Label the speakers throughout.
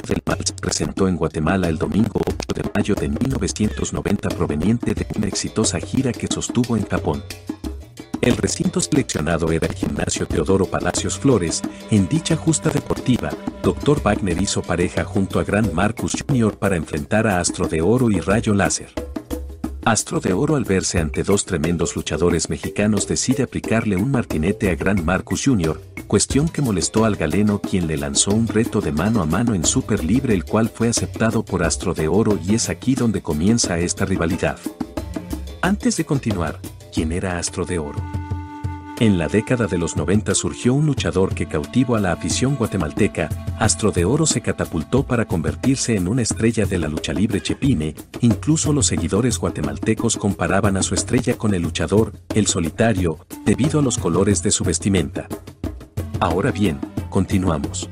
Speaker 1: del mal se presentó en Guatemala el domingo 8 de mayo de 1990 proveniente de una exitosa gira que sostuvo en Japón. El recinto seleccionado era el gimnasio Teodoro Palacios Flores. En dicha justa deportiva, Dr. Wagner hizo pareja junto a Gran Marcus Jr. para enfrentar a Astro de Oro y Rayo Láser. Astro de Oro al verse ante dos tremendos luchadores mexicanos decide aplicarle un martinete a Gran Marcus Jr., cuestión que molestó al galeno quien le lanzó un reto de mano a mano en Super Libre el cual fue aceptado por Astro de Oro y es aquí donde comienza esta rivalidad. Antes de continuar, ¿quién era Astro de Oro? En la década de los 90 surgió un luchador que cautivó a la afición guatemalteca, Astro de Oro se catapultó para convertirse en una estrella de la lucha libre chepine, incluso los seguidores guatemaltecos comparaban a su estrella con el luchador, el solitario, debido a los colores de su vestimenta. Ahora bien, continuamos.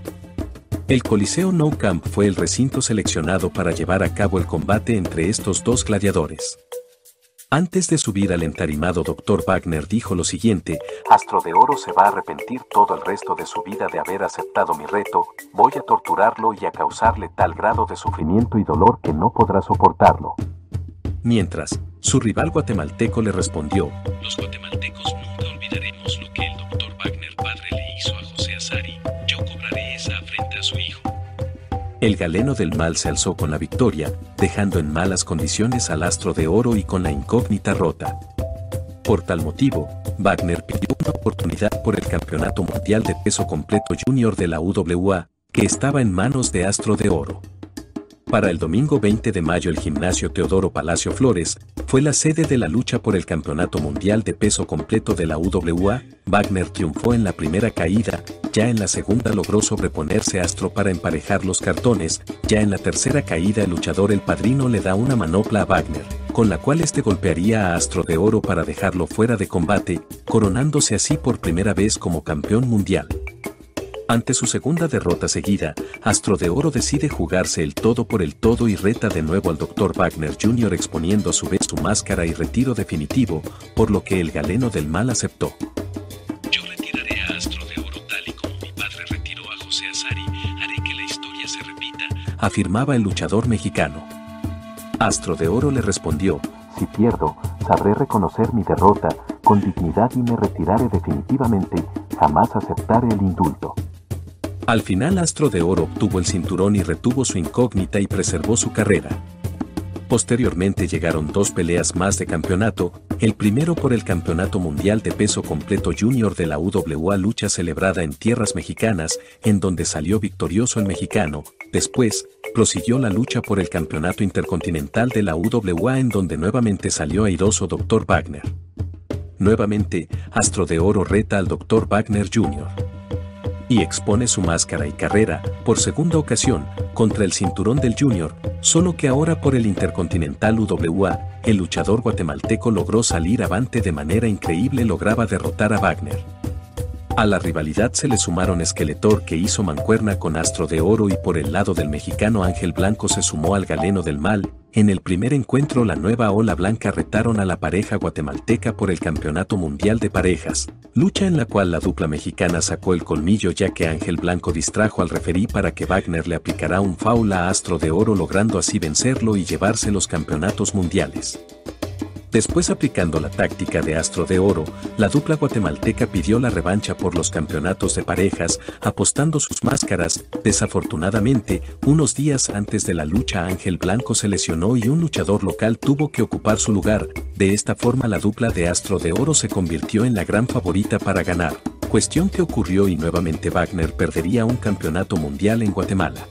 Speaker 1: El Coliseo No Camp fue el recinto seleccionado para llevar a cabo el combate entre estos dos gladiadores. Antes de subir al entarimado Dr. Wagner dijo lo siguiente, Astro de Oro se va a arrepentir todo el resto de su vida de haber aceptado mi reto, voy a torturarlo y a causarle tal grado de sufrimiento y dolor que no podrá soportarlo. Mientras, su rival guatemalteco le respondió, Los guatemaltecos El galeno del mal se alzó con la victoria, dejando en malas condiciones al astro de oro y con la incógnita rota. Por tal motivo, Wagner pidió una oportunidad por el Campeonato Mundial de Peso Completo Junior de la UWA, que estaba en manos de Astro de Oro. Para el domingo 20 de mayo el gimnasio Teodoro Palacio Flores fue la sede de la lucha por el Campeonato Mundial de Peso Completo de la UWA. Wagner triunfó en la primera caída, ya en la segunda logró sobreponerse Astro para emparejar los cartones, ya en la tercera caída el luchador El Padrino le da una manopla a Wagner, con la cual este golpearía a Astro de Oro para dejarlo fuera de combate, coronándose así por primera vez como campeón mundial. Ante su segunda derrota seguida, Astro de Oro decide jugarse el todo por el todo y reta de nuevo al Dr. Wagner Jr. exponiendo a su vez su máscara y retiro definitivo, por lo que el galeno del mal aceptó. Yo retiraré a Astro de Oro tal y como mi padre retiró a José Azari, haré que la historia se repita, afirmaba el luchador mexicano. Astro de Oro le respondió, si pierdo, sabré reconocer mi derrota, con dignidad y me retiraré definitivamente, jamás aceptaré el indulto. Al final Astro de Oro obtuvo el cinturón y retuvo su incógnita y preservó su carrera. Posteriormente llegaron dos peleas más de campeonato, el primero por el Campeonato Mundial de Peso Completo Junior de la UWA lucha celebrada en tierras mexicanas, en donde salió victorioso el mexicano, después, prosiguió la lucha por el Campeonato Intercontinental de la UWA en donde nuevamente salió airoso Dr. Wagner. Nuevamente, Astro de Oro reta al Dr. Wagner Jr y expone su máscara y carrera, por segunda ocasión, contra el cinturón del Junior, solo que ahora por el Intercontinental UWA, el luchador guatemalteco logró salir avante de manera increíble lograba derrotar a Wagner. A la rivalidad se le sumaron Skeletor que hizo mancuerna con Astro de Oro y por el lado del mexicano Ángel Blanco se sumó al Galeno del Mal, en el primer encuentro la nueva ola blanca retaron a la pareja guatemalteca por el Campeonato Mundial de Parejas, lucha en la cual la dupla mexicana sacó el colmillo ya que Ángel Blanco distrajo al referí para que Wagner le aplicara un foul a Astro de Oro logrando así vencerlo y llevarse los campeonatos mundiales. Después aplicando la táctica de Astro de Oro, la dupla guatemalteca pidió la revancha por los campeonatos de parejas, apostando sus máscaras. Desafortunadamente, unos días antes de la lucha Ángel Blanco se lesionó y un luchador local tuvo que ocupar su lugar. De esta forma la dupla de Astro de Oro se convirtió en la gran favorita para ganar, cuestión que ocurrió y nuevamente Wagner perdería un campeonato mundial en Guatemala.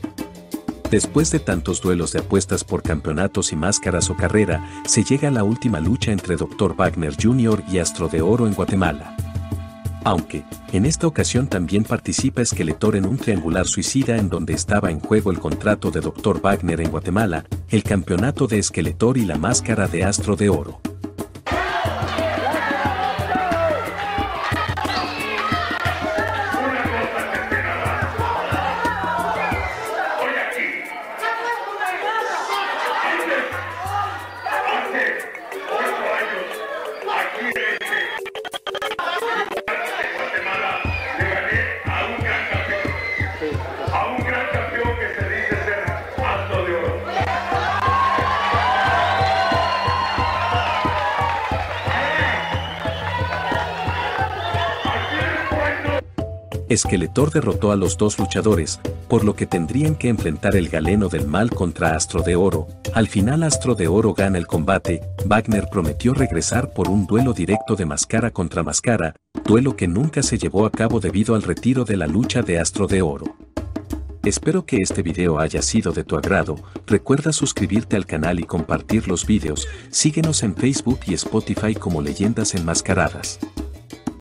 Speaker 1: Después de tantos duelos de apuestas por campeonatos y máscaras o carrera, se llega a la última lucha entre Dr. Wagner Jr. y Astro de Oro en Guatemala. Aunque, en esta ocasión también participa Skeletor en un triangular suicida en donde estaba en juego el contrato de Dr. Wagner en Guatemala, el campeonato de Skeletor y la máscara de Astro de Oro. Skeletor derrotó a los dos luchadores, por lo que tendrían que enfrentar el galeno del mal contra Astro de Oro. Al final Astro de Oro gana el combate, Wagner prometió regresar por un duelo directo de máscara contra máscara, duelo que nunca se llevó a cabo debido al retiro de la lucha de Astro de Oro. Espero que este video haya sido de tu agrado, recuerda suscribirte al canal y compartir los videos, síguenos en Facebook y Spotify como Leyendas Enmascaradas.